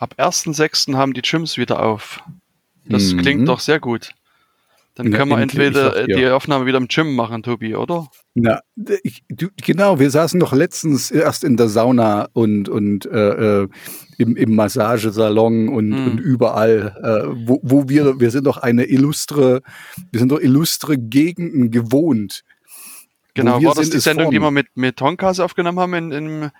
Ab 1.6. haben die Gyms wieder auf. Das mhm. klingt doch sehr gut. Dann können wir entweder sag, ja. die Aufnahme wieder im Gym machen, Tobi, oder? Na, ich, du, genau, wir saßen doch letztens erst in der Sauna und, und äh, äh im, im Massagesalon und, mhm. und überall, äh, wo, wo wir, wir sind doch eine illustre, wir sind doch illustre Gegenden gewohnt. Genau, war das die Sendung, vorn. die wir mit, mit Tonkas aufgenommen haben in, in,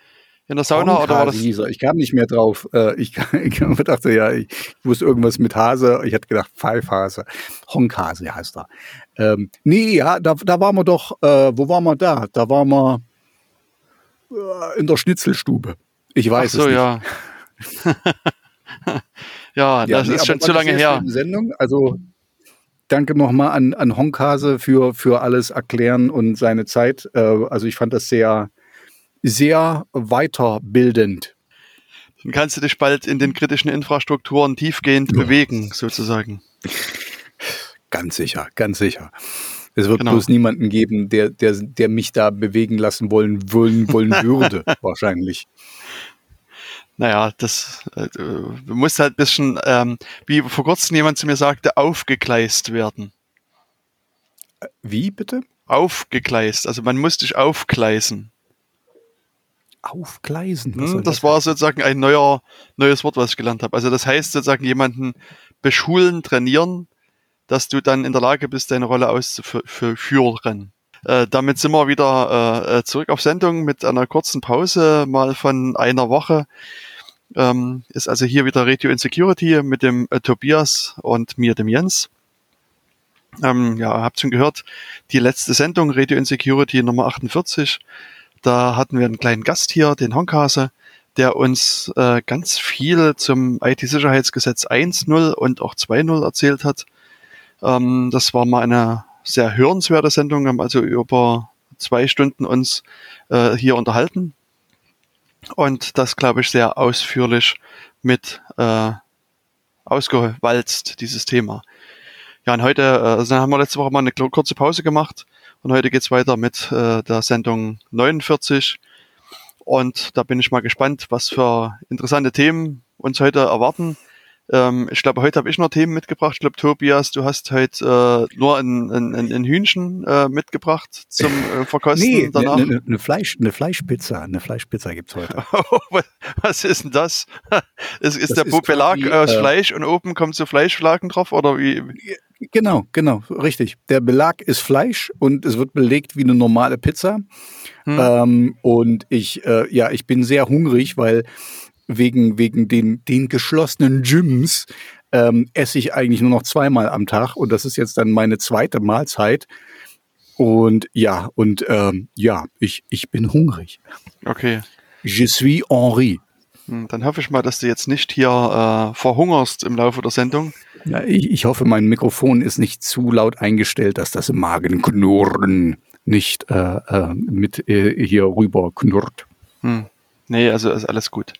in der Sauna oder war das? Hieß er. Ich kam nicht mehr drauf. Äh, ich, ich dachte ja, ich, ich, wusste irgendwas mit Hase. Ich hatte gedacht Pfeifhase. Honkhase heißt er. Ähm, nee, ja, da, da waren wir doch. Äh, wo waren wir da? Da waren wir äh, in der Schnitzelstube. Ich weiß Ach so, es nicht. ja. ja, das ja, nee, ist schon zu lange her. Sendung, also danke nochmal an, an Honkhase für, für alles erklären und seine Zeit. Äh, also ich fand das sehr sehr weiterbildend. Dann kannst du dich bald in den kritischen Infrastrukturen tiefgehend ja. bewegen, sozusagen. Ganz sicher, ganz sicher. Es wird genau. bloß niemanden geben, der, der, der mich da bewegen lassen wollen, wollen, wollen würde, wahrscheinlich. Naja, das äh, du musst halt ein bisschen, ähm, wie vor kurzem jemand zu mir sagte, aufgegleist werden. Wie bitte? Aufgegleist, also man muss dich aufgleisen aufgleisen. Hm, das, war sozusagen ein neuer, neues Wort, was ich gelernt habe. Also das heißt sozusagen jemanden beschulen, trainieren, dass du dann in der Lage bist, deine Rolle auszuführen. Äh, damit sind wir wieder äh, äh, zurück auf Sendung mit einer kurzen Pause, mal von einer Woche. Ähm, ist also hier wieder Radio Insecurity mit dem äh, Tobias und mir, dem Jens. Ähm, ja, habt schon gehört, die letzte Sendung Radio Insecurity Nummer 48 da hatten wir einen kleinen Gast hier, den Honkase, der uns äh, ganz viel zum IT-Sicherheitsgesetz 1.0 und auch 2.0 erzählt hat. Ähm, das war mal eine sehr hörenswerte Sendung, haben also über zwei Stunden uns äh, hier unterhalten und das, glaube ich, sehr ausführlich mit äh, ausgewalzt, dieses Thema. Ja, und heute, äh, also haben wir letzte Woche mal eine kurze Pause gemacht und heute geht's weiter mit äh, der Sendung 49. Und da bin ich mal gespannt, was für interessante Themen uns heute erwarten. Ähm, ich glaube, heute habe ich noch Themen mitgebracht. Ich glaube, Tobias, du hast heute äh, nur ein, ein, ein Hühnchen äh, mitgebracht zum äh, Verkosten nee, danach. Eine ne, ne Fleisch, ne Fleischpizza. Eine Fleischpizza gibt's heute. was ist denn das? ist, ist das der Belag quasi, aus äh, Fleisch und oben kommt so Fleischflaken drauf? Oder wie? Genau, genau, richtig. Der Belag ist Fleisch und es wird belegt wie eine normale Pizza. Hm. Ähm, und ich, äh, ja, ich bin sehr hungrig, weil wegen, wegen den, den geschlossenen Gyms ähm, esse ich eigentlich nur noch zweimal am Tag und das ist jetzt dann meine zweite Mahlzeit. Und ja, und ähm, ja, ich, ich bin hungrig. Okay. Je suis Henri. Hm, dann hoffe ich mal, dass du jetzt nicht hier äh, verhungerst im Laufe der Sendung. Ja, ich, ich hoffe, mein Mikrofon ist nicht zu laut eingestellt, dass das Magenknurren nicht äh, äh, mit äh, hier rüber knurrt. Hm. Nee, also ist alles gut.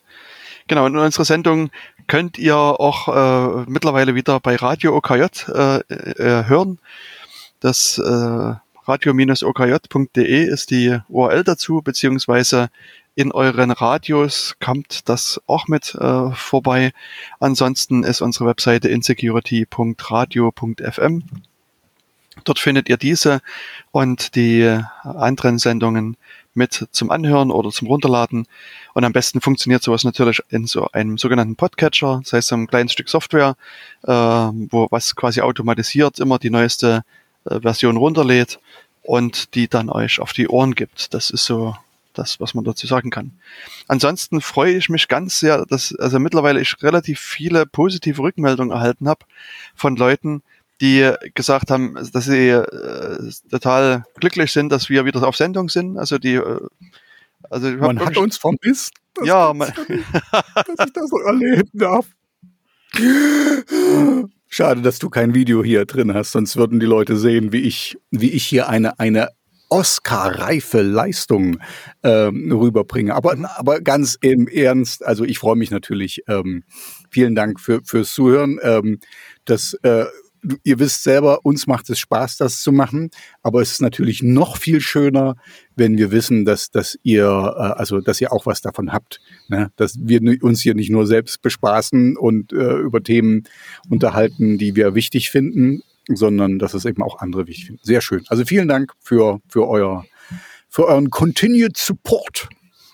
Genau, in unserer Sendung könnt ihr auch äh, mittlerweile wieder bei Radio OKJ äh, äh, hören. Das radio-okj.de ist die URL dazu, beziehungsweise in euren Radios kommt das auch mit äh, vorbei. Ansonsten ist unsere Webseite insecurity.radio.fm. Dort findet ihr diese und die anderen Sendungen mit zum Anhören oder zum Runterladen. Und am besten funktioniert sowas natürlich in so einem sogenannten Podcatcher, das heißt so ein kleines Stück Software, äh, wo was quasi automatisiert immer die neueste äh, Version runterlädt und die dann euch auf die Ohren gibt. Das ist so das, was man dazu sagen kann. Ansonsten freue ich mich ganz sehr, dass also mittlerweile ich relativ viele positive Rückmeldungen erhalten habe von Leuten, die gesagt haben, dass sie äh, total glücklich sind, dass wir wieder auf Sendung sind. Also die, äh, also man hat uns vermisst. Ja, man dass ich das so erleben darf. Schade, dass du kein Video hier drin hast, sonst würden die Leute sehen, wie ich, wie ich hier eine, eine Oscar-reife Leistung ähm, rüberbringe. Aber, aber ganz im Ernst, also ich freue mich natürlich. Ähm, vielen Dank für, fürs Zuhören. Ähm, das äh, ihr wisst selber, uns macht es Spaß, das zu machen, aber es ist natürlich noch viel schöner, wenn wir wissen, dass, dass ihr, äh, also dass ihr auch was davon habt, ne? dass wir uns hier nicht nur selbst bespaßen und äh, über Themen unterhalten, die wir wichtig finden, sondern dass es eben auch andere wichtig finden. Sehr schön. Also vielen Dank für, für euer, für euren Continued Support.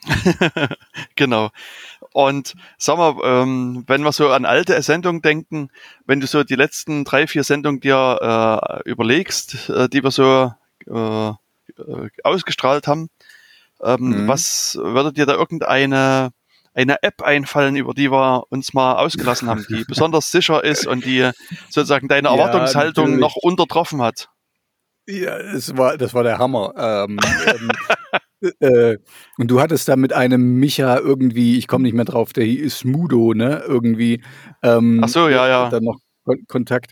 genau. Und sag mal, ähm, wenn wir so an alte Sendungen denken, wenn du so die letzten drei, vier Sendungen dir äh, überlegst, äh, die wir so äh, ausgestrahlt haben, ähm, mhm. was würde dir da irgendeine eine App einfallen, über die wir uns mal ausgelassen haben, die besonders sicher ist und die sozusagen deine Erwartungshaltung ja, noch untertroffen hat? Ja, das war, das war der Hammer. Ähm, ähm, äh, und du hattest da mit einem Micha irgendwie, ich komme nicht mehr drauf, der ist Mudo, ne? Irgendwie. Ähm, Ach so, ja, ja. Dann noch Kontakt.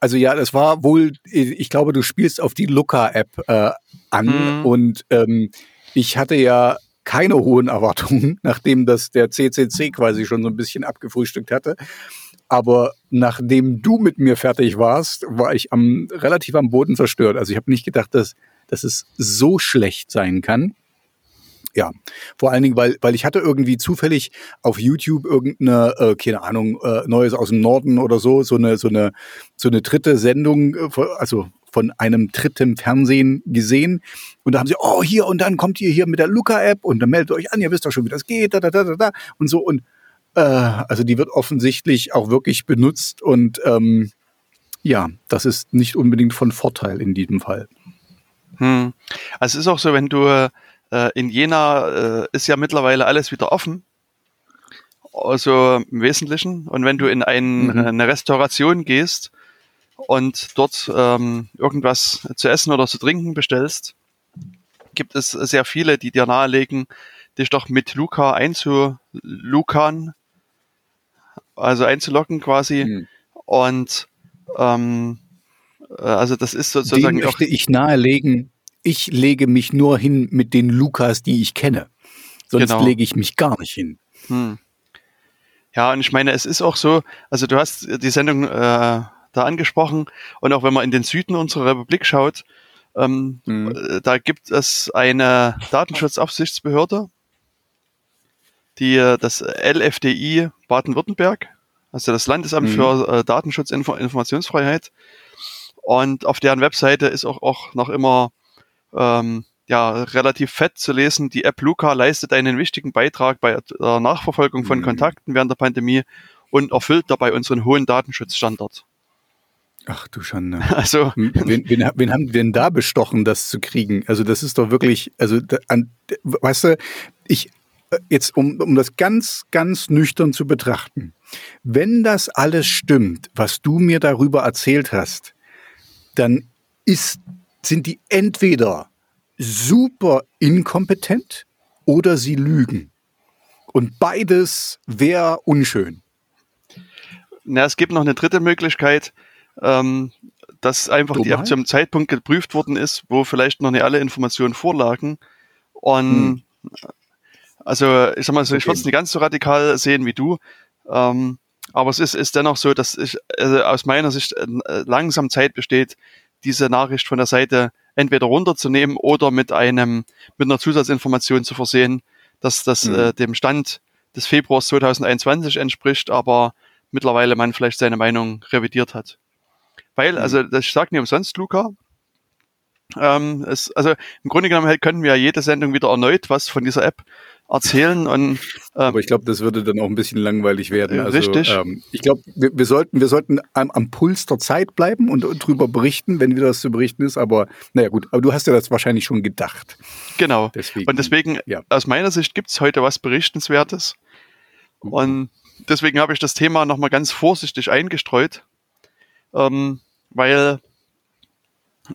Also ja, das war wohl, ich glaube, du spielst auf die Looker-App äh, an mhm. und ähm, ich hatte ja keine hohen Erwartungen, nachdem das der CCC quasi schon so ein bisschen abgefrühstückt hatte. Aber nachdem du mit mir fertig warst, war ich am, relativ am Boden zerstört. Also ich habe nicht gedacht, dass dass es so schlecht sein kann. Ja, vor allen Dingen, weil, weil ich hatte irgendwie zufällig auf YouTube irgendeine, äh, keine Ahnung, äh, Neues aus dem Norden oder so, so eine, so eine, so eine dritte Sendung, äh, also von einem dritten Fernsehen gesehen. Und da haben sie, oh, hier, und dann kommt ihr hier mit der Luca-App und dann meldet euch an, ihr wisst doch schon, wie das geht, da, da, da, da, da, und so. Und äh, also die wird offensichtlich auch wirklich benutzt und ähm, ja, das ist nicht unbedingt von Vorteil in diesem Fall. Hm. Also es ist auch so, wenn du äh, in Jena äh, ist ja mittlerweile alles wieder offen. Also im Wesentlichen. Und wenn du in ein, mhm. eine Restauration gehst und dort ähm, irgendwas zu essen oder zu trinken bestellst, gibt es sehr viele, die dir nahelegen, dich doch mit Luca einzulukan, also einzulocken quasi. Mhm. Und ähm, äh, also das ist sozusagen. Dem möchte ich nahelegen, ich lege mich nur hin mit den Lukas, die ich kenne. Sonst genau. lege ich mich gar nicht hin. Hm. Ja, und ich meine, es ist auch so, also du hast die Sendung äh, da angesprochen und auch wenn man in den Süden unserer Republik schaut, ähm, hm. da gibt es eine Datenschutzaufsichtsbehörde, die äh, das LFDI Baden-Württemberg, also das Landesamt hm. für äh, Datenschutz, Info Informationsfreiheit, und auf deren Webseite ist auch, auch noch immer ähm, ja, relativ fett zu lesen, die App Luca leistet einen wichtigen Beitrag bei der Nachverfolgung von mhm. Kontakten während der Pandemie und erfüllt dabei unseren hohen Datenschutzstandard. Ach du Schande. Also, wen, wen, wen haben wir denn da bestochen, das zu kriegen? Also, das ist doch wirklich, also, an, weißt du, ich, äh, jetzt, um, um das ganz, ganz nüchtern zu betrachten, wenn das alles stimmt, was du mir darüber erzählt hast, dann ist, sind die entweder super inkompetent oder sie lügen. Und beides wäre unschön. Na, es gibt noch eine dritte Möglichkeit, ähm, dass einfach Dummheit? die App zum Zeitpunkt geprüft worden ist, wo vielleicht noch nicht alle Informationen vorlagen. Und hm. also ich sag mal so, ich würde es nicht ganz so radikal sehen wie du. Ähm, aber es ist, ist dennoch so, dass ich also aus meiner Sicht äh, langsam Zeit besteht, diese Nachricht von der Seite entweder runterzunehmen oder mit einem mit einer Zusatzinformation zu versehen, dass das mhm. äh, dem Stand des Februars 2021 entspricht, aber mittlerweile man vielleicht seine Meinung revidiert hat. Weil, mhm. also das sagt nicht umsonst, Luca. Ähm, es, also im Grunde genommen könnten wir ja jede Sendung wieder erneut was von dieser App erzählen. Und, ähm, Aber ich glaube, das würde dann auch ein bisschen langweilig werden. Also, richtig. Ähm, ich glaube, wir, wir, sollten, wir sollten am, am, Puls der Zeit bleiben und, drüber berichten, wenn wieder was zu berichten ist. Aber naja gut, aber du hast ja das wahrscheinlich schon gedacht. Genau. Deswegen, und deswegen, ja. aus meiner Sicht gibt es heute was Berichtenswertes. Mhm. Und deswegen habe ich das Thema nochmal ganz vorsichtig eingestreut. Ähm, weil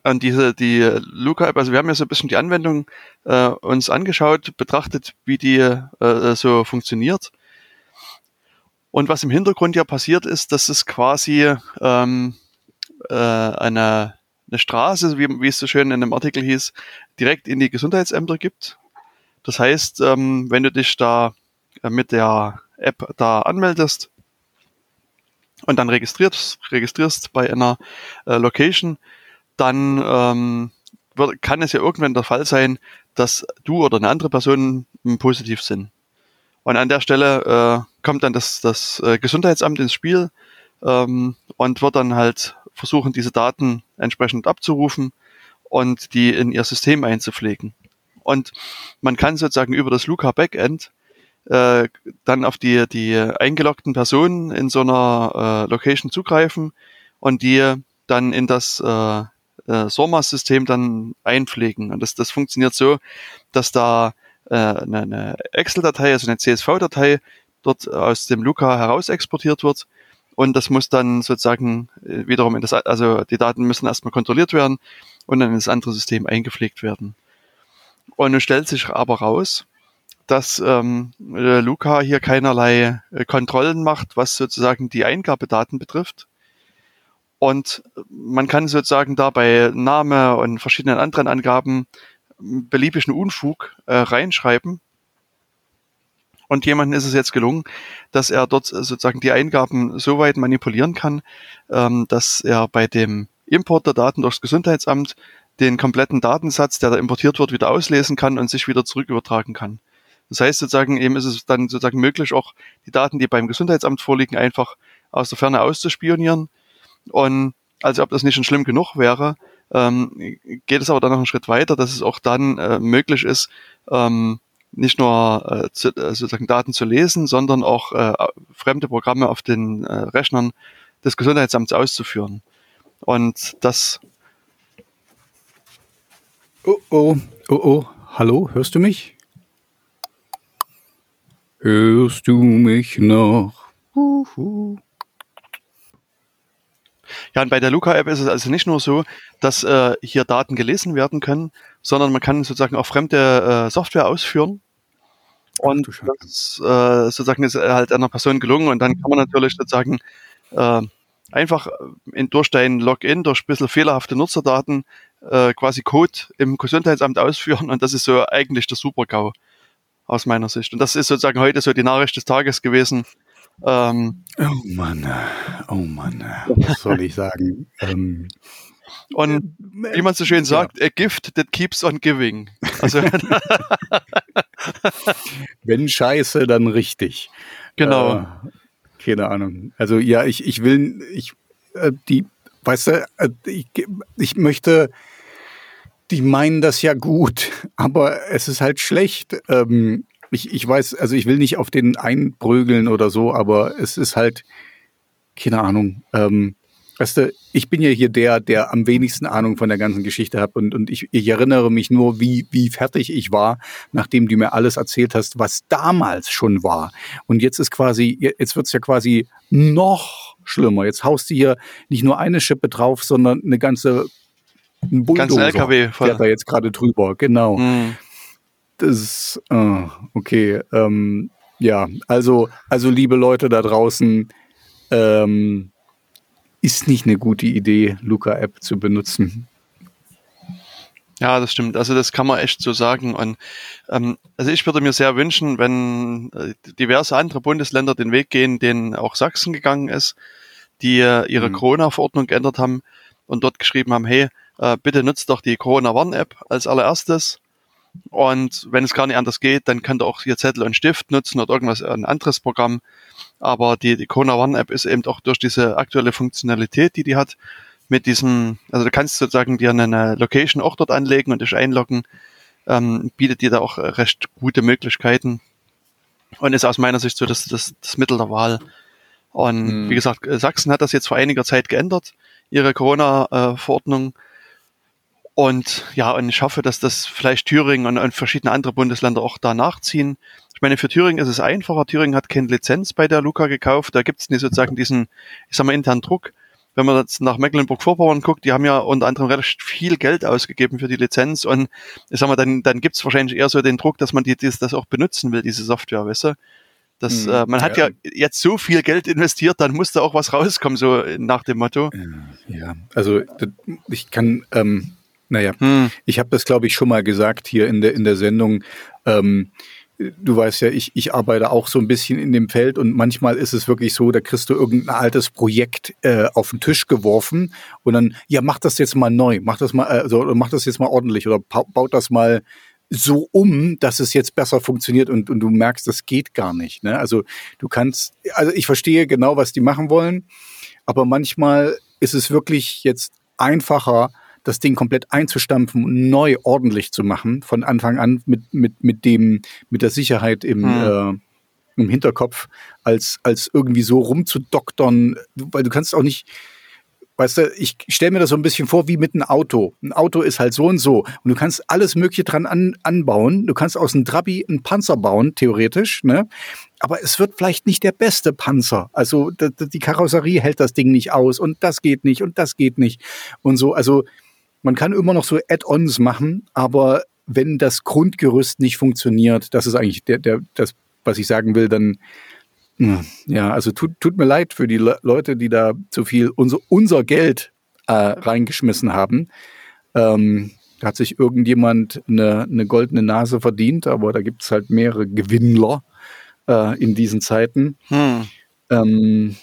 an diese die Luca-App, also wir haben ja so ein bisschen die Anwendung äh, uns angeschaut, betrachtet, wie die äh, so funktioniert. Und was im Hintergrund ja passiert ist, dass es quasi ähm, äh, eine, eine Straße, wie, wie es so schön in dem Artikel hieß, direkt in die Gesundheitsämter gibt. Das heißt, ähm, wenn du dich da mit der App da anmeldest, und dann registrierst, registrierst bei einer äh, Location, dann ähm, wird, kann es ja irgendwann der Fall sein, dass du oder eine andere Person positiv sind. Und an der Stelle äh, kommt dann das, das äh, Gesundheitsamt ins Spiel ähm, und wird dann halt versuchen, diese Daten entsprechend abzurufen und die in ihr System einzupflegen. Und man kann sozusagen über das Luca Backend äh, dann auf die, die eingeloggten Personen in so einer äh, Location zugreifen und die dann in das äh, äh, SORMAS-System dann einpflegen. Und das, das funktioniert so, dass da äh, eine, Excel-Datei, also eine CSV-Datei, dort aus dem Luca heraus exportiert wird. Und das muss dann sozusagen äh, wiederum in das, also die Daten müssen erstmal kontrolliert werden und dann in das andere System eingepflegt werden. Und nun stellt sich aber raus, dass ähm, Luca hier keinerlei äh, Kontrollen macht, was sozusagen die Eingabedaten betrifft. Und man kann sozusagen dabei Name und verschiedenen anderen Angaben beliebigen Unfug äh, reinschreiben. Und jemandem ist es jetzt gelungen, dass er dort sozusagen die Eingaben so weit manipulieren kann, ähm, dass er bei dem Import der Daten durchs Gesundheitsamt den kompletten Datensatz, der da importiert wird, wieder auslesen kann und sich wieder zurück übertragen kann. Das heißt sozusagen, eben ist es dann sozusagen möglich, auch die Daten, die beim Gesundheitsamt vorliegen, einfach aus der Ferne auszuspionieren. Und also ob das nicht schon schlimm genug wäre, ähm, geht es aber dann noch einen Schritt weiter, dass es auch dann äh, möglich ist, ähm, nicht nur äh, zu, äh, sozusagen Daten zu lesen, sondern auch äh, fremde Programme auf den äh, Rechnern des Gesundheitsamts auszuführen. Und das. Oh oh, oh oh, hallo, hörst du mich? Hörst du mich noch? Uhu. Ja, und bei der Luca-App ist es also nicht nur so, dass äh, hier Daten gelesen werden können, sondern man kann sozusagen auch fremde äh, Software ausführen. Und das äh, sozusagen ist halt einer Person gelungen und dann kann man natürlich sozusagen äh, einfach in, durch dein Login, durch ein bisschen fehlerhafte Nutzerdaten äh, quasi Code im Gesundheitsamt ausführen und das ist so eigentlich der Super-GAU aus meiner Sicht. Und das ist sozusagen heute so die Nachricht des Tages gewesen, ähm, oh Mann, oh Mann, was soll ich sagen? ähm, und äh, wie man so schön sagt, ja. a gift that keeps on giving. Also Wenn scheiße, dann richtig. Genau. Äh, keine Ahnung. Also ja, ich, ich will, ich, äh, die, weißt du, äh, ich, ich möchte, die meinen das ja gut, aber es ist halt schlecht. Ähm, ich, ich weiß, also ich will nicht auf den einprügeln oder so, aber es ist halt, keine Ahnung. Ähm, weißt du, ich bin ja hier der, der am wenigsten Ahnung von der ganzen Geschichte hat und, und ich, ich erinnere mich nur, wie, wie fertig ich war, nachdem du mir alles erzählt hast, was damals schon war. Und jetzt ist quasi, jetzt wird's ja quasi noch schlimmer. Jetzt haust du hier nicht nur eine Schippe drauf, sondern eine ganze ein Bulldozer LKW voll. fährt da jetzt gerade drüber, genau. Mhm. Das ist, äh, okay. Ähm, ja, also, also liebe Leute da draußen, ähm, ist nicht eine gute Idee, Luca-App zu benutzen. Ja, das stimmt. Also das kann man echt so sagen. Und ähm, also ich würde mir sehr wünschen, wenn äh, diverse andere Bundesländer den Weg gehen, den auch Sachsen gegangen ist, die äh, ihre mhm. Corona-Verordnung geändert haben und dort geschrieben haben, hey, äh, bitte nutzt doch die Corona-Warn-App als allererstes und wenn es gar nicht anders geht, dann könnt ihr auch hier Zettel und Stift nutzen oder irgendwas, ein anderes Programm. Aber die, die Kona One App ist eben auch durch diese aktuelle Funktionalität, die die hat, mit diesem, also du kannst sozusagen dir eine Location auch dort anlegen und dich einloggen, ähm, bietet dir da auch recht gute Möglichkeiten und ist aus meiner Sicht so das, das, das Mittel der Wahl. Und mhm. wie gesagt, Sachsen hat das jetzt vor einiger Zeit geändert, ihre Corona-Verordnung. Äh, und ja, und ich hoffe, dass das vielleicht Thüringen und, und verschiedene andere Bundesländer auch da nachziehen. Ich meine, für Thüringen ist es einfacher. Thüringen hat keine Lizenz bei der Luca gekauft. Da gibt es nicht sozusagen diesen, ich sag mal, internen Druck. Wenn man jetzt nach Mecklenburg-Vorpommern guckt, die haben ja unter anderem relativ viel Geld ausgegeben für die Lizenz und ich sag mal, dann, dann gibt es wahrscheinlich eher so den Druck, dass man die, das, das auch benutzen will, diese Software, weißt du? Das, hm, äh, man hat ja. ja. jetzt so viel Geld investiert, dann muss da auch was rauskommen, so nach dem Motto. Ja, also ich kann ähm, naja, hm. ich habe das, glaube ich, schon mal gesagt hier in der, in der Sendung. Ähm, du weißt ja, ich, ich arbeite auch so ein bisschen in dem Feld und manchmal ist es wirklich so, da kriegst du irgendein altes Projekt äh, auf den Tisch geworfen und dann, ja, mach das jetzt mal neu, mach das mal, also mach das jetzt mal ordentlich oder baut das mal so um, dass es jetzt besser funktioniert und, und du merkst, das geht gar nicht. Ne? Also du kannst, also ich verstehe genau, was die machen wollen, aber manchmal ist es wirklich jetzt einfacher, das Ding komplett einzustampfen und neu ordentlich zu machen, von Anfang an mit, mit, mit dem, mit der Sicherheit im, hm. äh, im Hinterkopf, als, als irgendwie so rumzudoktern, weil du kannst auch nicht, Weißt du, ich stelle mir das so ein bisschen vor wie mit einem Auto. Ein Auto ist halt so und so. Und du kannst alles Mögliche dran an, anbauen. Du kannst aus einem Trabi einen Panzer bauen, theoretisch, ne? Aber es wird vielleicht nicht der beste Panzer. Also die Karosserie hält das Ding nicht aus und das geht nicht und das geht nicht. Und so, also man kann immer noch so Add-ons machen, aber wenn das Grundgerüst nicht funktioniert, das ist eigentlich der, der, das, was ich sagen will, dann hm, ja, also tut, tut mir leid für die Le Leute, die da zu viel unser, unser Geld äh, reingeschmissen haben. Ähm, hat sich irgendjemand eine, eine goldene Nase verdient, aber da gibt es halt mehrere Gewinnler äh, in diesen Zeiten. Hm. Ähm,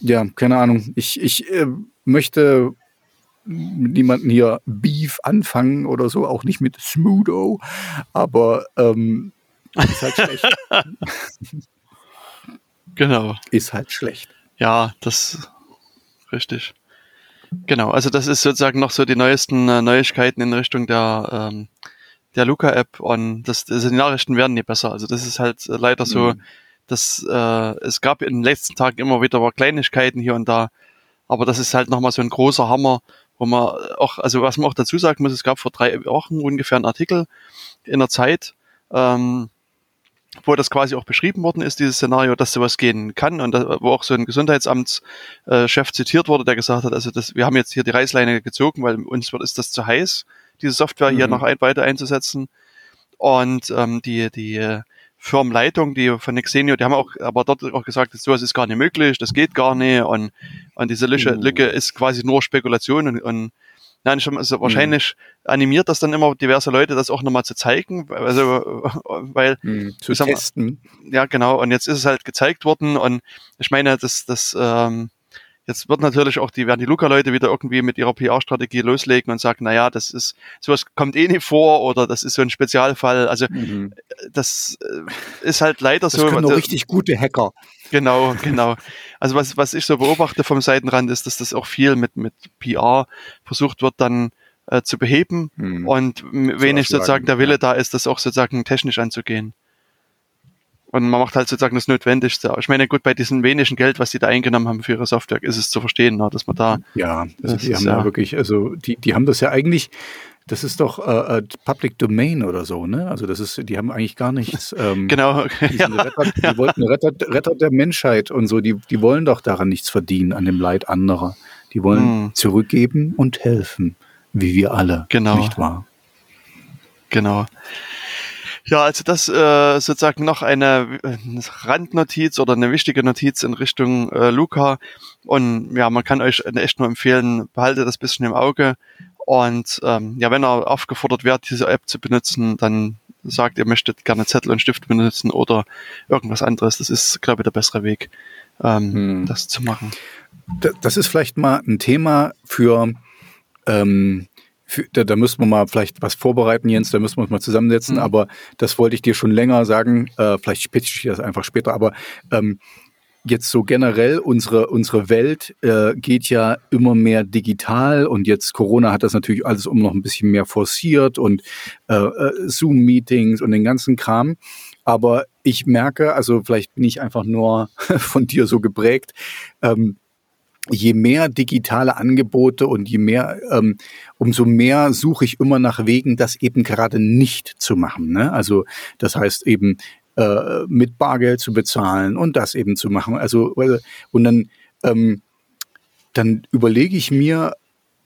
ja, keine Ahnung. Ich, ich äh, möchte mit niemanden hier Beef anfangen oder so, auch nicht mit Smudo, aber ähm, ist halt schlecht. genau. Ist halt schlecht. Ja, das richtig. Genau, also das ist sozusagen noch so die neuesten äh, Neuigkeiten in Richtung der ähm, der Luca-App und das, also die Nachrichten werden nie besser. Also das ist halt äh, leider so, mhm. dass äh, es gab in den letzten Tagen immer wieder Kleinigkeiten hier und da, aber das ist halt nochmal so ein großer Hammer, wo man auch, also was man auch dazu sagen muss, es gab vor drei Wochen ungefähr einen Artikel in der Zeit, ähm, wo das quasi auch beschrieben worden ist, dieses Szenario, dass sowas gehen kann und da, wo auch so ein Gesundheitsamtschef zitiert wurde, der gesagt hat, also das, wir haben jetzt hier die Reißleine gezogen, weil uns wird, ist das zu heiß, diese Software mhm. hier noch ein, weiter einzusetzen. Und ähm, die, die Firmenleitung, die von Nexenio, die haben auch, aber dort auch gesagt, sowas ist gar nicht möglich, das geht gar nicht und, und diese Lücke, mhm. Lücke ist quasi nur Spekulation und, und Nein, schon, also wahrscheinlich mhm. animiert das dann immer diverse Leute, das auch nochmal zu zeigen, also weil mhm, zu testen. Mal, ja, genau. Und jetzt ist es halt gezeigt worden und ich meine, das, das ähm, Jetzt wird natürlich auch die, werden die Luca-Leute wieder irgendwie mit ihrer PR-Strategie loslegen und sagen, na ja, das ist, sowas kommt eh nicht vor oder das ist so ein Spezialfall. Also, mhm. das äh, ist halt leider das so. Das können nur richtig gute Hacker. Genau, genau. Also was, was ich so beobachte vom Seitenrand ist, dass das auch viel mit, mit PR versucht wird dann äh, zu beheben mhm. und wenig sozusagen der Wille ja. da ist, das auch sozusagen technisch anzugehen. Und man macht halt sozusagen das Notwendigste. Ich meine, gut, bei diesem wenigen Geld, was die da eingenommen haben für ihre Software, ist es zu verstehen, ne, dass man da. Ja, also die haben ja wirklich, also die, die haben das ja eigentlich, das ist doch äh, äh, Public Domain oder so, ne? Also das ist, die haben eigentlich gar nichts. Ähm, genau. Die, ja. Retter, die wollten Retter, Retter der Menschheit und so, die, die wollen doch daran nichts verdienen, an dem Leid anderer. Die wollen hm. zurückgeben und helfen, wie wir alle. Genau. Nicht wahr? Genau. Ja, also das äh, sozusagen noch eine Randnotiz oder eine wichtige Notiz in Richtung äh, Luca. Und ja, man kann euch echt nur empfehlen, behaltet das bisschen im Auge. Und ähm, ja, wenn ihr aufgefordert werdet, diese App zu benutzen, dann sagt, ihr möchtet gerne Zettel und Stift benutzen oder irgendwas anderes. Das ist, glaube ich, der bessere Weg, ähm, hm. das zu machen. Das ist vielleicht mal ein Thema für ähm, für, da, da müssen wir mal vielleicht was vorbereiten, Jens, da müssen wir uns mal zusammensetzen, mhm. aber das wollte ich dir schon länger sagen, äh, vielleicht pitch ich das einfach später, aber ähm, jetzt so generell unsere, unsere Welt äh, geht ja immer mehr digital und jetzt Corona hat das natürlich alles um noch ein bisschen mehr forciert und äh, äh Zoom-Meetings und den ganzen Kram. Aber ich merke, also vielleicht bin ich einfach nur von dir so geprägt, ähm, je mehr digitale Angebote und je mehr, ähm, umso mehr suche ich immer nach Wegen, das eben gerade nicht zu machen. Ne? Also das heißt eben äh, mit Bargeld zu bezahlen und das eben zu machen. Also und dann ähm, dann überlege ich mir,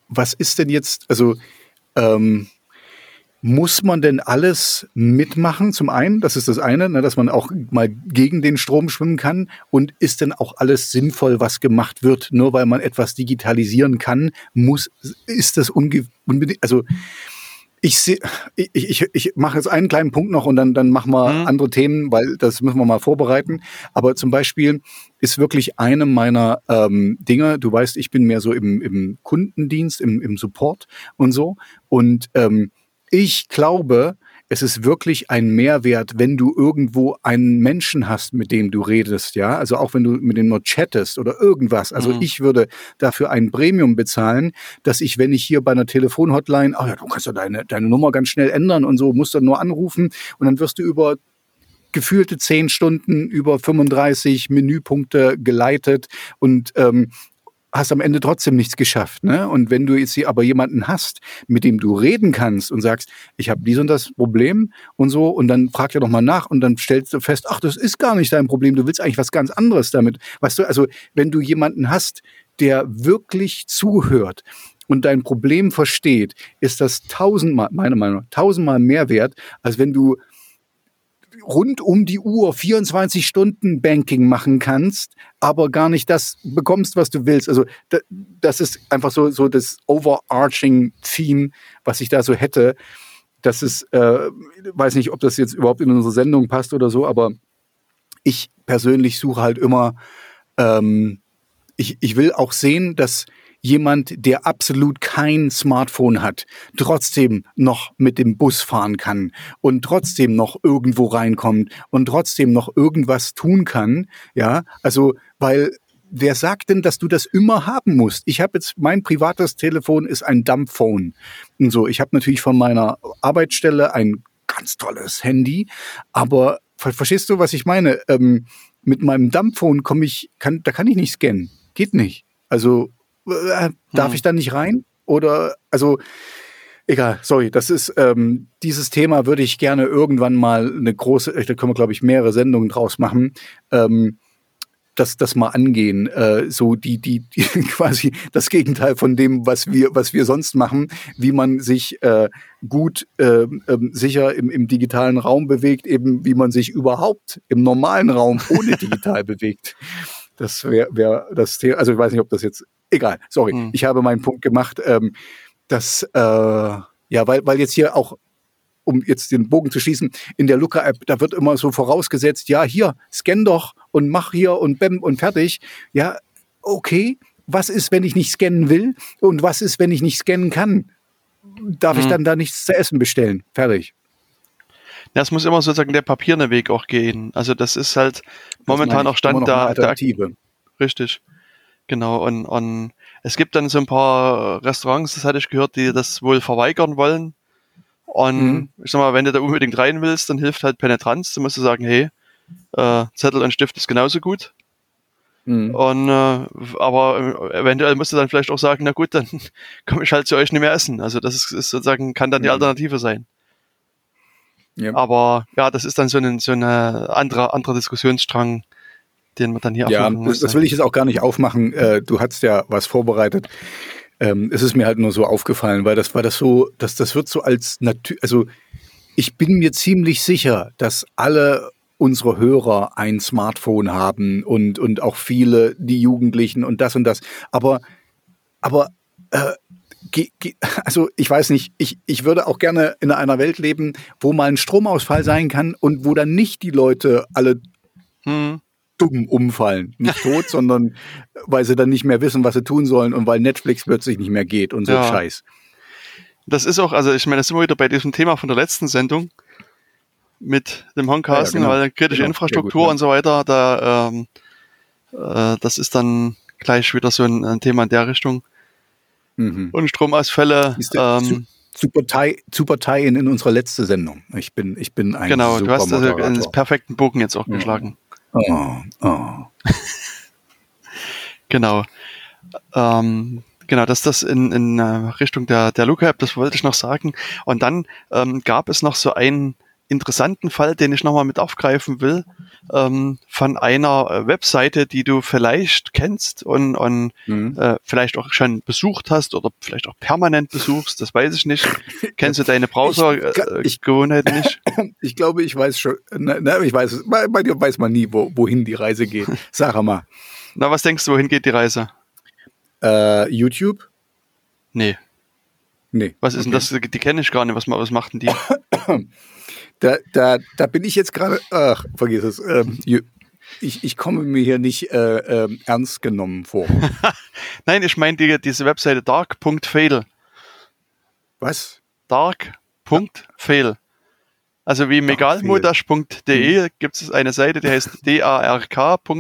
was ist denn jetzt, also ähm, muss man denn alles mitmachen? Zum einen, das ist das eine, ne, dass man auch mal gegen den Strom schwimmen kann. Und ist denn auch alles sinnvoll, was gemacht wird? Nur weil man etwas digitalisieren kann, muss, ist das unbedingt, also Ich sehe, ich, ich, ich mache jetzt einen kleinen Punkt noch und dann, dann machen wir mhm. andere Themen, weil das müssen wir mal vorbereiten. Aber zum Beispiel ist wirklich eine meiner ähm, Dinge, du weißt, ich bin mehr so im, im Kundendienst, im, im Support und so. Und ähm, ich glaube, es ist wirklich ein Mehrwert, wenn du irgendwo einen Menschen hast, mit dem du redest, ja. Also auch wenn du mit dem nur chattest oder irgendwas. Also mhm. ich würde dafür ein Premium bezahlen, dass ich, wenn ich hier bei einer Telefonhotline, ach ja, du kannst ja deine, deine Nummer ganz schnell ändern und so, musst dann nur anrufen und dann wirst du über gefühlte zehn Stunden über 35 Menüpunkte geleitet und ähm, hast am Ende trotzdem nichts geschafft. Ne? Und wenn du jetzt hier aber jemanden hast, mit dem du reden kannst und sagst, ich habe dies und das Problem und so, und dann fragt er doch mal nach und dann stellst du fest, ach, das ist gar nicht dein Problem, du willst eigentlich was ganz anderes damit. Weißt du, also wenn du jemanden hast, der wirklich zuhört und dein Problem versteht, ist das tausendmal, meiner Meinung nach, tausendmal mehr wert, als wenn du rund um die Uhr 24 Stunden Banking machen kannst, aber gar nicht das bekommst, was du willst. Also das ist einfach so, so das overarching Theme, was ich da so hätte. Das ist, äh, weiß nicht, ob das jetzt überhaupt in unsere Sendung passt oder so, aber ich persönlich suche halt immer, ähm, ich, ich will auch sehen, dass jemand, der absolut kein Smartphone hat, trotzdem noch mit dem Bus fahren kann und trotzdem noch irgendwo reinkommt und trotzdem noch irgendwas tun kann, ja, also weil wer sagt denn, dass du das immer haben musst? Ich habe jetzt mein privates Telefon ist ein Dumbphone und so. Ich habe natürlich von meiner Arbeitsstelle ein ganz tolles Handy, aber verstehst du, was ich meine? Ähm, mit meinem Dumbphone komme ich, kann, da kann ich nicht scannen, geht nicht. Also äh, darf hm. ich da nicht rein? Oder, also, egal, sorry, das ist, ähm, dieses Thema würde ich gerne irgendwann mal eine große, da können wir, glaube ich, mehrere Sendungen draus machen. Ähm, das, das mal angehen, äh, so die, die, die quasi das Gegenteil von dem, was wir, was wir sonst machen, wie man sich äh, gut äh, äh, sicher im, im digitalen Raum bewegt, eben wie man sich überhaupt im normalen Raum ohne digital bewegt. Das wäre wär das Thema. Also ich weiß nicht, ob das jetzt egal, sorry, mhm. ich habe meinen Punkt gemacht, ähm, dass, äh, ja, weil, weil jetzt hier auch, um jetzt den Bogen zu schließen, in der Luca-App, da wird immer so vorausgesetzt, ja, hier, scan doch und mach hier und bäm und fertig. Ja, okay, was ist, wenn ich nicht scannen will? Und was ist, wenn ich nicht scannen kann? Darf mhm. ich dann da nichts zu essen bestellen? Fertig. Ja, es muss immer sozusagen der papierne Weg auch gehen. Also das ist halt momentan auch Stand da. Alternative. richtig. Genau, und, und es gibt dann so ein paar Restaurants, das hatte ich gehört, die das wohl verweigern wollen. Und mhm. ich sag mal, wenn du da unbedingt rein willst, dann hilft halt Penetranz. Du musst du sagen, hey, äh, Zettel und Stift ist genauso gut. Mhm. Und äh, aber eventuell musst du dann vielleicht auch sagen, na gut, dann komme ich halt zu euch nicht mehr essen. Also das ist, ist sozusagen, kann dann die mhm. Alternative sein. Ja. Aber ja, das ist dann so ein so eine andere, andere Diskussionsstrang, den man dann hier Ja, das, das, will ich jetzt auch gar nicht aufmachen. Äh, du hast ja was vorbereitet. Ähm, es ist mir halt nur so aufgefallen, weil das war das so, dass das wird so als natürlich, also ich bin mir ziemlich sicher, dass alle unsere Hörer ein Smartphone haben und, und auch viele, die Jugendlichen und das und das. Aber, aber äh, also ich weiß nicht, ich, ich würde auch gerne in einer Welt leben, wo mal ein Stromausfall sein kann und wo dann nicht die Leute alle hm dumm umfallen. Nicht tot, sondern weil sie dann nicht mehr wissen, was sie tun sollen und weil Netflix plötzlich nicht mehr geht und so ja. Scheiß. Das ist auch, also ich meine, das sind wir wieder bei diesem Thema von der letzten Sendung mit dem Honkasten, ja, genau. weil kritische genau. Infrastruktur gut, und so weiter, da ähm, äh, das ist dann gleich wieder so ein, ein Thema in der Richtung. Mhm. Und Stromausfälle. Ähm, super Tie, super Tie in, in unserer letzte Sendung. Ich bin, ich bin ein Genau, du hast also einen perfekten Bogen jetzt auch ja. geschlagen. Oh, oh. genau. Ähm, genau, dass das in, in äh, Richtung der, der Luca-App, das wollte ich noch sagen. Und dann ähm, gab es noch so einen interessanten Fall, den ich nochmal mit aufgreifen will, ähm, von einer äh, Webseite, die du vielleicht kennst und, und mhm. äh, vielleicht auch schon besucht hast oder vielleicht auch permanent besuchst, das weiß ich nicht. Kennst du deine Browser-Gewohnheiten äh, nicht? Ich glaube, ich weiß schon, na, na, ich weiß, bei, bei, dir weiß man nie, wo, wohin die Reise geht. Sag mal. Na, was denkst du, wohin geht die Reise? Äh, YouTube? Nee. Nee. Was ist denn das? Die kenne ich gar nicht. Was, was machten die? Da, da, da bin ich jetzt gerade, ach, vergiss es. Ähm, ich, ich komme mir hier nicht äh, ähm, ernst genommen vor. Nein, ich meine die, diese Webseite dark.fail. Was? Dark.fail. Also wie megalmodash.de gibt es eine Seite, die heißt dark.fail.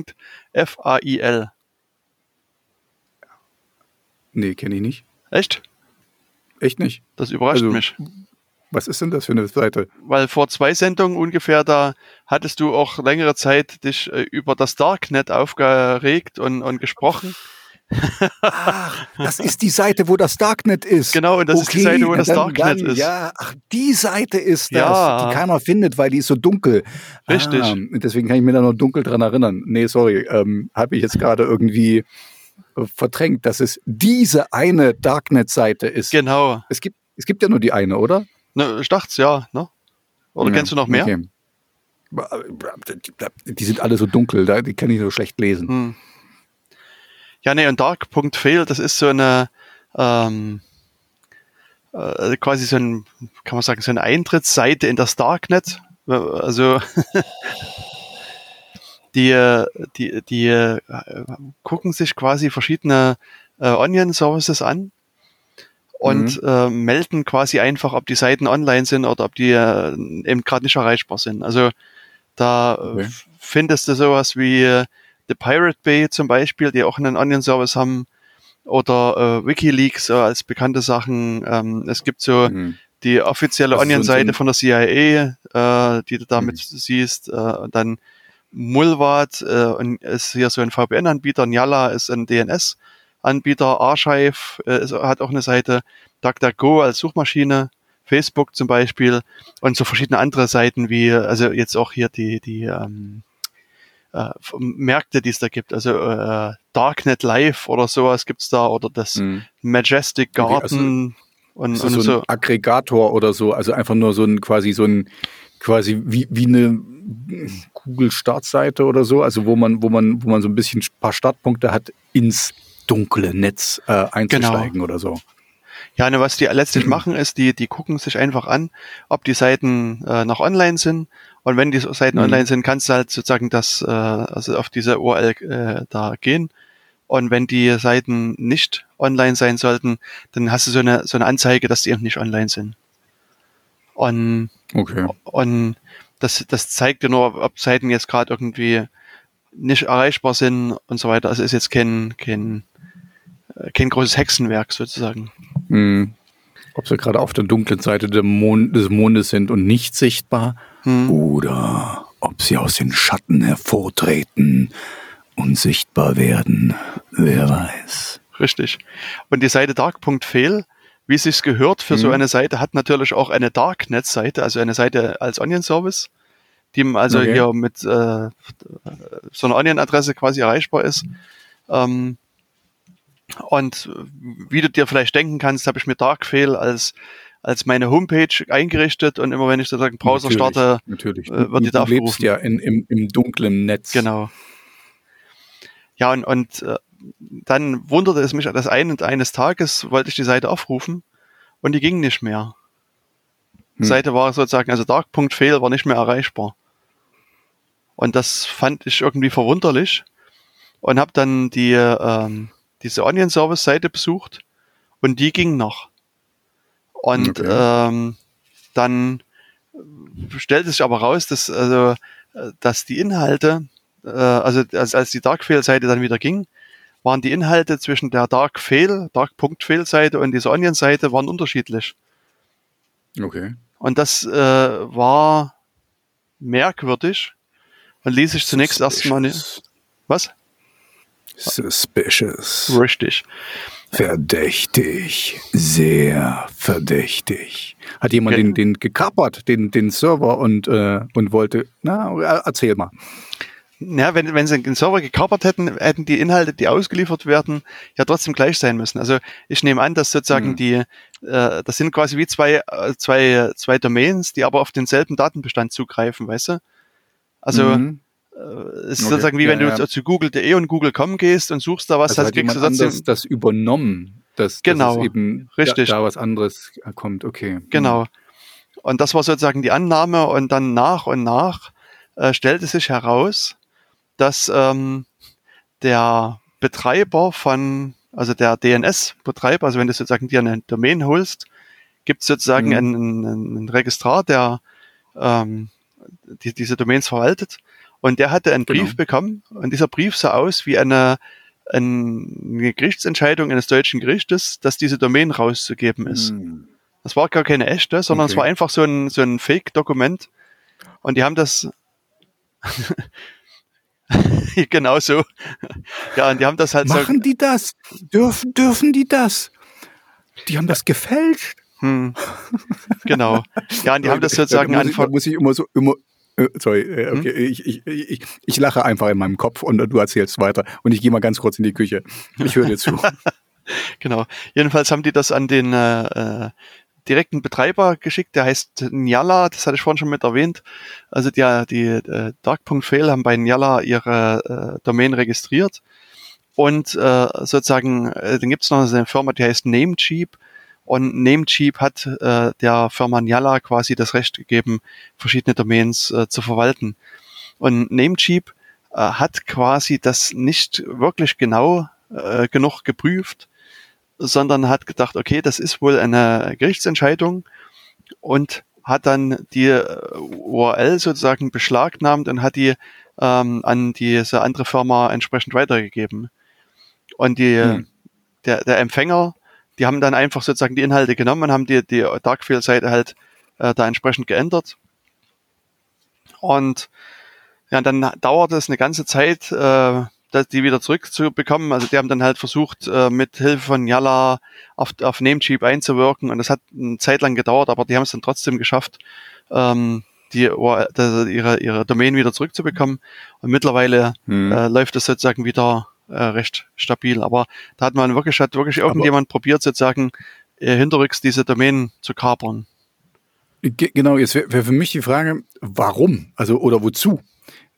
Nee, kenne ich nicht. Echt? Echt nicht. Das überrascht Also- mich. Was ist denn das für eine Seite? Weil vor zwei Sendungen ungefähr, da hattest du auch längere Zeit dich äh, über das Darknet aufgeregt und, und gesprochen. Ach, das ist die Seite, wo das Darknet ist. Genau, und das ist die Seite, wo das dann, Darknet dann, ist. Ja, ach, die Seite ist das, Ja. die keiner findet, weil die ist so dunkel. Richtig. Ah, deswegen kann ich mir da noch dunkel dran erinnern. Nee, sorry, ähm, habe ich jetzt gerade irgendwie äh, verdrängt, dass es diese eine Darknet-Seite ist. Genau. Es gibt, es gibt ja nur die eine, oder? Ne, ich dachte ja, ne? Oder Ja, kennst du noch mehr? okay. Die sind alle so dunkel, die kann ich so schlecht lesen. Hm. Ja, nee, und Dark.fail, das ist so eine, ähm, äh, quasi so ein, kann man sagen, so eine Eintrittsseite in das Darknet. Also, die, die, die äh, gucken sich quasi verschiedene äh, Onion-Services an und äh, melden quasi einfach, ob die Seiten online sind oder ob die äh, eben gerade nicht erreichbar sind. Also da äh, Okay. findest du sowas wie äh, The Pirate Bay zum Beispiel, die auch einen Onion-Service haben, oder äh, WikiLeaks äh, als bekannte Sachen. Ähm, es gibt so Mhm. die offizielle Onion-Seite von der CIA, äh, die du damit Mhm. siehst. Äh, und dann Mulvat äh, ist hier so ein VPN-Anbieter. Nyala ist ein DNS-Anbieter. Archive äh, hat auch eine Seite. DuckDuckGo als Suchmaschine. Facebook zum Beispiel und so verschiedene andere Seiten wie, also jetzt auch hier die, die ähm, äh, Märkte, die es da gibt. Also äh, Darknet Live oder sowas gibt's da oder das Mhm. Majestic Okay, Garden und, und das so ein so. Aggregator oder so, also einfach nur so ein quasi so ein quasi wie, wie eine Google-Startseite oder so, also wo man, wo man, wo man so ein bisschen ein paar Startpunkte hat, ins dunkle Netz äh, einzusteigen Genau. oder so. Ja, ne, was die letztlich machen, ist, die, die gucken sich einfach an, ob die Seiten äh, noch online sind. Und wenn die Seiten Mhm. online sind, kannst du halt sozusagen das, äh, also auf diese URL äh, da gehen. Und wenn die Seiten nicht online sein sollten, dann hast du so eine, so eine Anzeige, dass die eben nicht online sind. Und, Okay. und das, das zeigt dir nur, ob Seiten jetzt gerade irgendwie nicht erreichbar sind und so weiter. Also ist jetzt kein, kein, kein großes Hexenwerk sozusagen. Mhm. Ob sie gerade auf der dunklen Seite des Mondes sind und nicht sichtbar Hm. oder ob sie aus den Schatten hervortreten und sichtbar werden. Wer weiß. Richtig. Und die Seite dark.fail, wie es sich gehört für so Mhm. eine Seite, hat natürlich auch eine Darknet-Seite, also eine Seite als Onion-Service, die also Okay. hier mit äh, so einer Onion-Adresse quasi erreichbar ist. Ähm, und wie du dir vielleicht denken kannst, habe ich mir Darkfail als als meine Homepage eingerichtet und immer wenn ich sozusagen Browser Natürlich, starte, Natürlich. äh, wird die da du lebst aufgerufen. ja in, im, im dunklen Netz. Genau. Ja, und, und äh, dann wunderte es mich, dass ein, eines Tages wollte ich die Seite aufrufen und die ging nicht mehr. Die Hm. Seite war sozusagen, also dark.fail war nicht mehr erreichbar. Und das fand ich irgendwie verwunderlich und habe dann die ähm, diese Onion Service Seite besucht und die ging noch. Und Okay. ähm, dann stellte sich aber raus, dass also dass die Inhalte, äh, also als, als die Darkfail-Seite dann wieder ging, waren die Inhalte zwischen der Darkfail, Dark.fail-Seite und dieser Onion-Seite waren unterschiedlich. Okay. Und das äh, war merkwürdig und ließ sich zunächst erstmal nicht. Was? Suspicious. Richtig. Verdächtig. Sehr verdächtig. Hat jemand Okay. den, den gekapert, den, den Server und, äh, und wollte. Na, erzähl mal. Ja, wenn, wenn sie den Server gekapert hätten, hätten die Inhalte, die ausgeliefert werden, ja trotzdem gleich sein müssen. Also ich nehme an, dass sozusagen Mhm. die, äh, das sind quasi wie zwei, äh, zwei, zwei Domains, die aber auf denselben Datenbestand zugreifen, weißt du? Also Mhm. Äh, es ist Okay. sozusagen wie Ja, wenn du ja. zu- google.de und Google.com gehst und suchst da was, also hast kriegst du anders das übernommen. dass, Genau, dass eben richtig. Da, da was anderes kommt. Okay. Genau. Und das war sozusagen die Annahme und dann nach und nach äh, stellte sich heraus, dass ähm, der Betreiber von, also der DNS-Betreiber, also wenn du sozusagen dir eine Domain holst, gibt es sozusagen Mhm. einen, einen, einen Registrar, der ähm, die, diese Domains verwaltet. Und der hatte einen Genau. Brief bekommen und dieser Brief sah aus wie eine, eine Gerichtsentscheidung eines deutschen Gerichtes, dass diese Domain rauszugeben ist. Hm. Das war gar keine echte, sondern es Okay. war einfach so ein, so ein Fake-Dokument. Und die haben das genau so. Ja, und die haben das halt Machen die das? Dürfen, dürfen die das? Die haben das gefälscht. so. Hm, genau. Ja, und die haben das sozusagen da muss, ich, da einfach. muss ich immer so immer. Äh, Sorry, äh, Hm? okay, ich, ich, ich, ich lache einfach in meinem Kopf und du erzählst weiter. Und ich gehe mal ganz kurz in die Küche. Ich höre dir zu. Genau. Jedenfalls haben die das an den äh, äh, direkten Betreiber geschickt, der heißt Nyala, das hatte ich vorhin schon mit erwähnt. Also die, die äh, Dark.fail haben bei Nyala ihre äh, Domain registriert und äh, sozusagen, äh, dann gibt es noch eine Firma, die heißt Namecheap und Namecheap hat äh, der Firma Nyala quasi das Recht gegeben, verschiedene Domains äh, zu verwalten. Und Namecheap äh, hat quasi das nicht wirklich genau äh, genug geprüft, sondern hat gedacht, okay, das ist wohl eine Gerichtsentscheidung und hat dann die äh, URL sozusagen beschlagnahmt und hat die ähm, an diese andere Firma entsprechend weitergegeben. Und die, Hm. der, der Empfänger, die haben dann einfach sozusagen die Inhalte genommen und haben die, die Darkfield-Seite halt äh, da entsprechend geändert. Und ja, dann dauerte es eine ganze Zeit, äh, das, die wieder zurückzubekommen. Also die haben dann halt versucht, äh, mit Hilfe von Yalla auf, auf Namecheap einzuwirken und das hat eine Zeit lang gedauert, aber die haben es dann trotzdem geschafft, ähm, die, das, ihre, ihre Domain wieder zurückzubekommen. Und mittlerweile Hm. äh, läuft es sozusagen wieder äh, recht stabil. Aber da hat man wirklich, hat wirklich irgendjemand probiert, sozusagen äh, hinterrücks diese Domain zu kapern. Ge- Genau, jetzt wäre wär für mich die Frage, warum? Also oder wozu?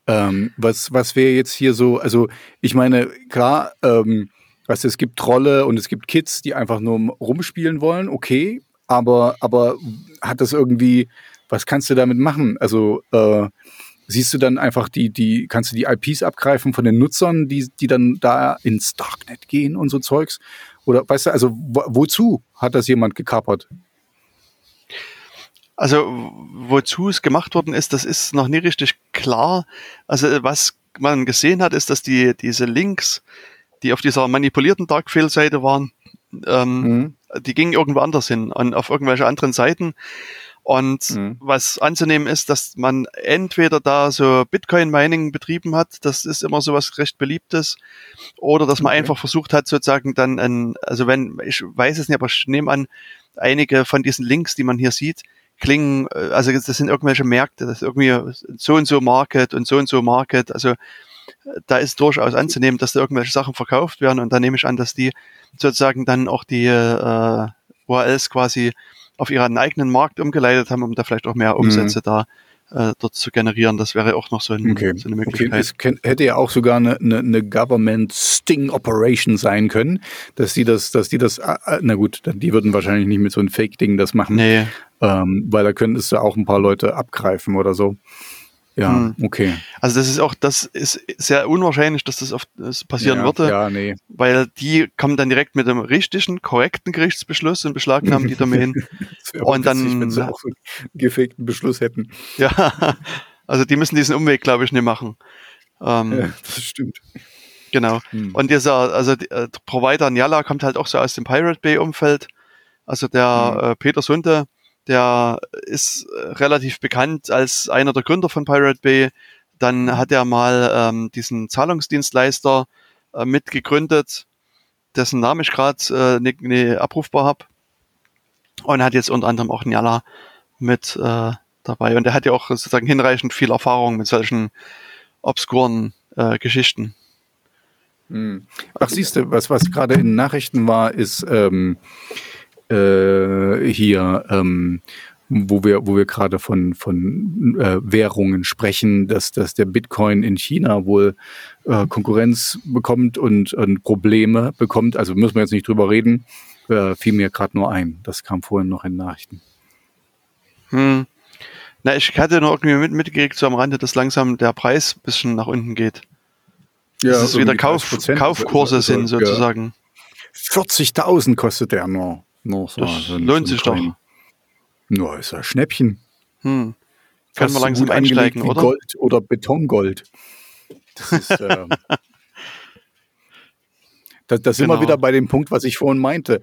Ähm, was was wäre jetzt hier so? Also ich meine, klar, ähm, weißt du, es gibt Trolle und es gibt Kids, die einfach nur rumspielen wollen, okay, aber aber hat das irgendwie, was kannst du damit machen? Also äh, siehst du dann einfach die die kannst du die IPs abgreifen von den Nutzern, die die dann da ins Darknet gehen und so Zeugs? Oder weißt du, also wo, wozu hat das jemand gekapert? Also wozu es gemacht worden ist, das ist noch nie richtig klar. Also was man gesehen hat, ist, dass die diese Links, die auf dieser manipulierten Darkfield-Seite waren, ähm, Mhm. die gingen irgendwo anders hin, an, auf irgendwelche anderen Seiten. Und Mhm. was anzunehmen ist, dass man entweder da so Bitcoin-Mining betrieben hat, das ist immer so was recht Beliebtes, oder dass man Okay. einfach versucht hat, sozusagen dann ein, also wenn, ich weiß es nicht, aber ich nehme an, einige von diesen Links, die man hier sieht, klingen, äh, also das sind irgendwelche Märkte, das ist irgendwie so und so Market und so und so Market, also äh, da ist durchaus anzunehmen, dass da irgendwelche Sachen verkauft werden und da nehme ich an, dass die sozusagen dann auch die äh, URLs quasi auf ihren eigenen Markt umgeleitet haben, um da vielleicht auch mehr Umsätze da äh, dort zu generieren. Das wäre auch noch so, ein, Okay. so eine Okay, Möglichkeit. es ken- hätte ja auch sogar eine, eine, eine Government Sting Operation sein können, dass die das, dass die das, äh, äh, na gut, die würden wahrscheinlich nicht mit so einem Fake-Ding das machen, nee, ähm, weil da könntest du auch ein paar Leute abgreifen oder so. Ja, Hm. okay. also das ist auch, das ist sehr unwahrscheinlich, dass das, oft, das passieren ja, würde. Ja, nee. weil die kommen dann direkt mit einem richtigen, korrekten Gerichtsbeschluss und beschlagnahmen die Domain. Und dann- witzig, wenn sie auch so einen gefakten Beschluss hätten. ja, also die müssen diesen Umweg, glaube ich, nicht machen. Ähm, Ja, das stimmt. Genau. Hm. Und dieser, also die, äh, der Provider Nyala kommt halt auch so aus dem Pirate Bay Umfeld. Also der Mhm. äh, Peter Sunde, der ist äh, relativ bekannt als einer der Gründer von Pirate Bay. Dann hat er mal ähm, diesen Zahlungsdienstleister äh, mitgegründet, dessen Namen ich gerade äh, nicht nicht abrufbar habe. Und hat jetzt unter anderem auch Nyala mit äh, dabei. Und er hat ja auch sozusagen hinreichend viel Erfahrung mit solchen obskuren äh, Geschichten. Hm. Ach, siehst du, was, was gerade in den Nachrichten war, ist ähm, äh, hier, ähm, wo wir, wo wir gerade von, von äh, Währungen sprechen, dass, dass der Bitcoin in China wohl äh, Konkurrenz bekommt und, und Probleme bekommt. Also müssen wir jetzt nicht drüber reden. Äh, fiel mir gerade nur ein. Das kam vorhin noch in Nachrichten. Hm. Na, ich hatte nur irgendwie mit, mitgekriegt, so am Rande, dass langsam der Preis ein bisschen nach unten geht. Ja, dass es wieder Kauf, Kaufkurse also, sind, sozusagen. 40.000 kostet der nur. Nur so, das so lohnt sich doch. Nur ist ein Schnäppchen. Hm. Kann man langsam einsteigen, oder? Gold oder Betongold. Das ist, äh, da, da sind genau. wir wieder bei dem Punkt, was ich vorhin meinte.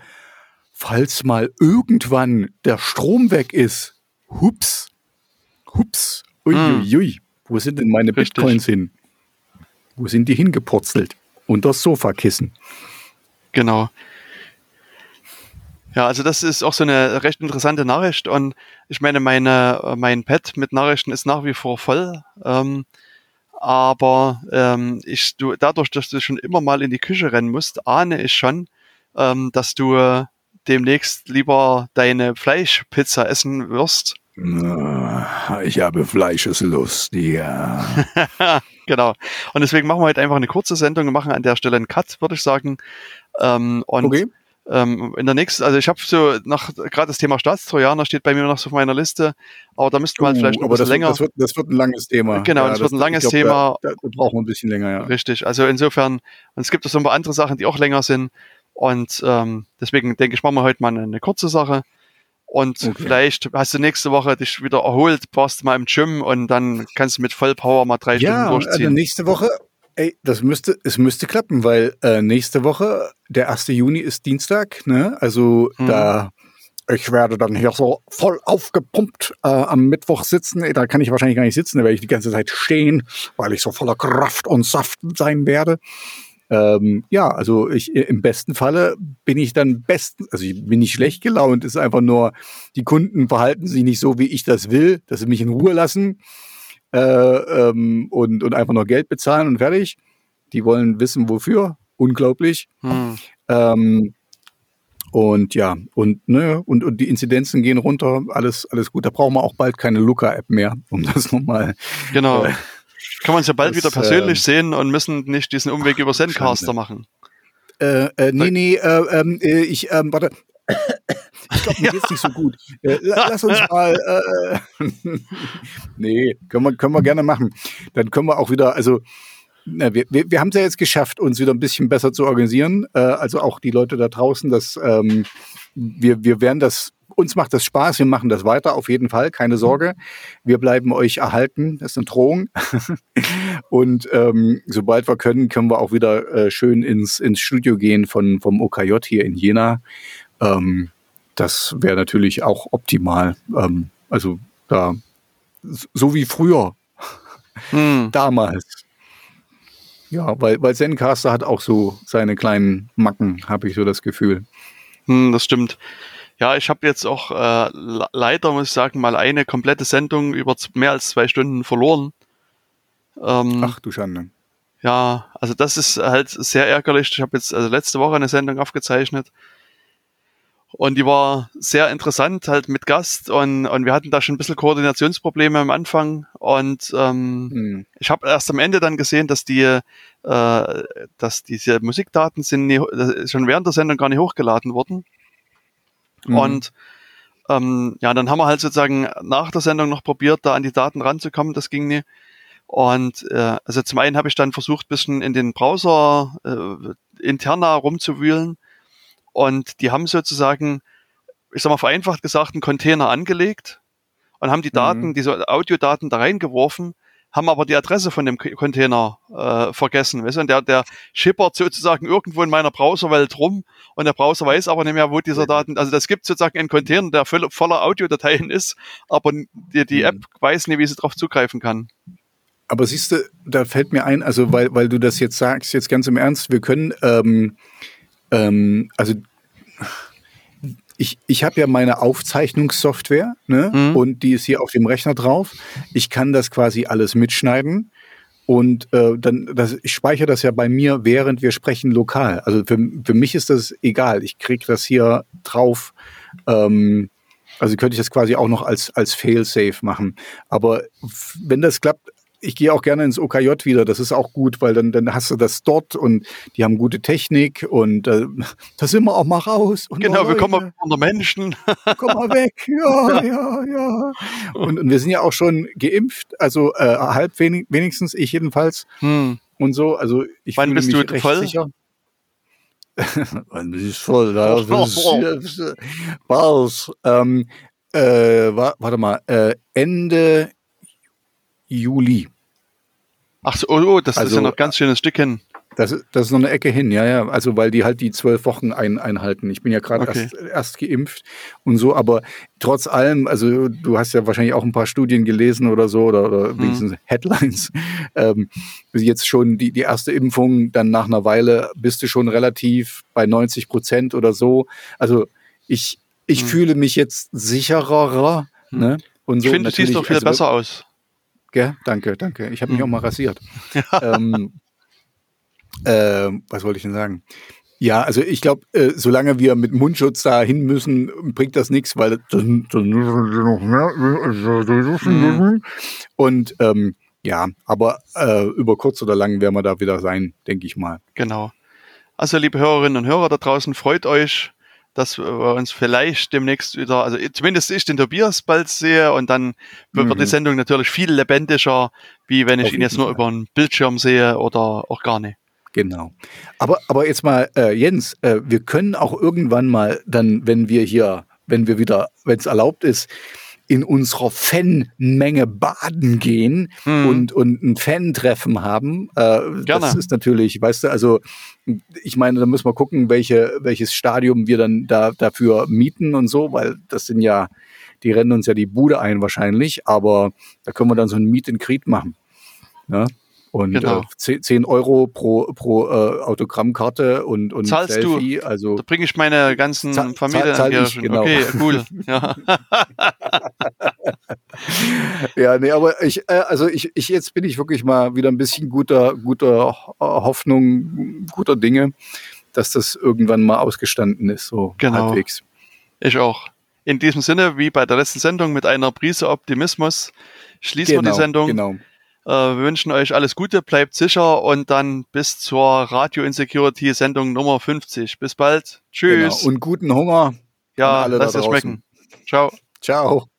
Falls mal irgendwann der Strom weg ist, hups, hups, uiuiui, hm. wo sind denn meine Richtig. Bitcoins hin? Wo sind die hingepurzelt? Unter das Sofakissen. Genau. Ja, also das ist auch so eine recht interessante Nachricht und ich meine, meine, mein Pad mit Nachrichten ist nach wie vor voll. Ähm, aber ähm, ich, du, dadurch, dass du schon immer mal in die Küche rennen musst, ahne ich schon, ähm, dass du demnächst lieber deine Fleischpizza essen wirst. Ich habe Fleischeslust, ja. genau. Und deswegen machen wir heute einfach eine kurze Sendung und machen an der Stelle einen Cut, würde ich sagen. Ähm, und okay. Ähm, in der nächsten, also ich habe so nach gerade das Thema Staatstrojaner steht bei mir noch so auf meiner Liste, aber da müsste man uh, vielleicht noch ein bisschen das länger. Wird, das, wird, das wird ein langes Thema. Genau, ja, das, das, wird ein langes glaub, Thema. Da, da, brauchen wir ein bisschen länger, ja. Richtig. Also insofern, und es gibt auch so ein paar andere Sachen, die auch länger sind. Und ähm, deswegen denke ich, machen wir heute mal eine, eine kurze Sache. Und okay. vielleicht hast du nächste Woche dich wieder erholt, brauchst mal im Gym und dann kannst du mit Vollpower mal drei ja, Stunden durchziehen. Also nächste Woche, ey, das müsste, es müsste klappen, weil äh, nächste Woche, der 1. Juni ist Dienstag, ne? Also hm. da ich werde dann hier so voll aufgepumpt äh, am Mittwoch sitzen. Da kann ich wahrscheinlich gar nicht sitzen, da werde ich die ganze Zeit stehen, weil ich so voller Kraft und Saft sein werde. Ähm, ja, also ich im besten Falle bin ich dann besten, also ich bin nicht schlecht gelaunt, ist einfach nur, die Kunden verhalten sich nicht so, wie ich das will, dass sie mich in Ruhe lassen äh, ähm, und, und einfach nur Geld bezahlen und fertig. Die wollen wissen, wofür. Unglaublich. Hm. Ähm, und ja, und, ne, und, und die Inzidenzen gehen runter, alles, alles gut. Da brauchen wir auch bald keine Looker-App mehr, um das nochmal. Genau. Äh, kann man uns ja bald das, wieder persönlich äh, sehen und müssen nicht diesen Umweg über Zencaster machen. Äh, äh, nee, nee, äh, ähm, äh, ich, ähm, warte. Ich glaube, mir geht's nicht so gut. Äh, lass uns mal. Äh, nee, können wir, können wir gerne machen. Dann können wir auch wieder, also na, wir, wir, wir haben es ja jetzt geschafft, uns wieder ein bisschen besser zu organisieren. Äh, also auch die Leute da draußen, dass ähm, wir, wir werden das uns macht das Spaß, wir machen das weiter, auf jeden Fall, keine Sorge. Wir bleiben euch erhalten, das ist eine Drohung. und ähm, sobald wir können, können wir auch wieder äh, schön ins, ins Studio gehen von, vom OKJ hier in Jena. Ähm, das wäre natürlich auch optimal. Ähm, also da, so wie früher, hm. damals. Ja, weil, weil Zencaster hat auch so seine kleinen Macken, habe ich so das Gefühl. Hm, das stimmt. Ja, ich habe jetzt auch äh, leider, muss ich sagen, mal eine komplette Sendung über mehr als zwei Stunden verloren. Ähm, Ach du Schande. Ja, also das ist halt sehr ärgerlich. Ich habe jetzt also letzte Woche eine Sendung aufgezeichnet und die war sehr interessant, halt mit Gast und, und wir hatten da schon ein bisschen Koordinationsprobleme am Anfang und ähm, hm. ich habe erst am Ende dann gesehen, dass die, äh, dass diese Musikdaten sind nie, schon während der Sendung gar nicht hochgeladen wurden. Mhm. Und ähm, ja, dann haben wir halt sozusagen nach der Sendung noch probiert, da an die Daten ranzukommen. Das ging nie. Und äh, also zum einen habe ich dann versucht, bisschen in den Browser äh, interner rumzuwühlen. Und die haben sozusagen, ich sag mal vereinfacht gesagt, einen Container angelegt und haben die Daten, mhm. diese Audiodaten da reingeworfen haben aber die Adresse von dem Container äh, vergessen. Weißt du? Und der, der schippert sozusagen irgendwo in meiner Browserwelt rum und der Browser weiß aber nicht mehr, wo dieser Daten, also das gibt sozusagen einen Container, der voll, voller Audiodateien ist, aber die, die App weiß nicht, wie sie darauf zugreifen kann. Aber siehst du, da fällt mir ein, also weil, weil du das jetzt sagst, jetzt ganz im Ernst, wir können, ähm, ähm, also ich, ich habe ja meine Aufzeichnungssoftware ne? Mhm. und die ist hier auf dem Rechner drauf. Ich kann das quasi alles mitschneiden und äh, dann das, ich speichere das ja bei mir, während wir sprechen, lokal. Also für, für mich ist das egal. Ich kriege das hier drauf. Ähm, Also könnte ich das quasi auch noch als, als Fail-Safe machen. Aber wenn das klappt, ich gehe auch gerne ins OKJ wieder. Das ist auch gut, weil dann, dann hast du das dort und die haben gute Technik und äh, da sind wir auch mal raus. genau, wir kommen mal unter Menschen. Komm mal weg. Ja, ja, ja. Und, und wir sind ja auch schon geimpft, also äh, halb wenig, wenigstens, ich jedenfalls. Hm. Und so, also ich Wann bist du voll? Sicher. Wann bist du voll? Da Was? Ähm, äh, warte mal, äh, Ende Juli. Ach so, oh, oh das also, ist ja also, noch ganz schönes Stück hin. Das, das ist noch eine Ecke hin, ja, ja. Also weil die halt die zwölf Wochen ein, einhalten. Ich bin ja gerade okay. erst, erst geimpft und so, aber trotz allem, also du hast ja wahrscheinlich auch ein paar Studien gelesen oder so, oder, oder hm. wenigstens Headlines. Ähm, jetzt schon die, die erste Impfung, dann nach einer Weile bist du schon relativ bei 90 Prozent oder so. Also ich, ich hm. fühle mich jetzt sicherer. Hm. Ne? Und so. Ich finde, du siehst doch viel also, besser aus. Gell? Danke, danke. Ich habe mich mhm. auch mal rasiert. ähm, äh, was wollte ich denn sagen? Ja, also ich glaube, äh, solange wir mit Mundschutz da hin müssen, bringt das nichts, weil dann, dann noch mehr. Mhm. Und ähm, ja, aber äh, über kurz oder lang werden wir da wieder sein, denke ich mal. Genau. Also liebe Hörerinnen und Hörer da draußen, freut euch dass wir uns vielleicht demnächst wieder, also zumindest ich den Tobias bald sehe und dann wird mhm. die Sendung natürlich viel lebendiger, wie wenn ich Auf ihn jetzt nur Fall. über einen Bildschirm sehe oder auch gar nicht. Genau. Aber, aber jetzt mal, äh, Jens, äh, wir können auch irgendwann mal dann, wenn wir hier, wenn wir wieder, wenn es erlaubt ist, in unserer Fanmenge baden gehen hm. und, und ein Fan-Treffen haben. Äh, das ist natürlich, weißt du, also ich meine, da müssen wir gucken, welche, welches Stadium wir dann da dafür mieten und so, weil das sind ja, die rennen uns ja die Bude ein wahrscheinlich, aber da können wir dann so ein Meet and Greet machen. Ja? Und genau. äh, 10 Euro pro, pro äh, Autogrammkarte und, und Zahlst Selfie. Du? Also, da bringe ich meine ganzen zahl, Familie zahl, zahl ich, genau. Okay, cool. ja. ja, nee, aber ich, äh, also ich, ich, jetzt bin ich wirklich mal wieder ein bisschen guter, guter Hoffnung, guter Dinge, dass das irgendwann mal ausgestanden ist, so genau. halbwegs. Ich auch. In diesem Sinne, wie bei der letzten Sendung, mit einer Prise Optimismus schließen genau, wir die genau, Sendung. Genau. Äh, wir wünschen euch alles Gute, bleibt sicher und dann bis zur Radio Insecurity Sendung Nummer 50. Bis bald. Tschüss. Genau. Und guten Hunger. Ja, lasst es schmecken. Ciao. Ciao.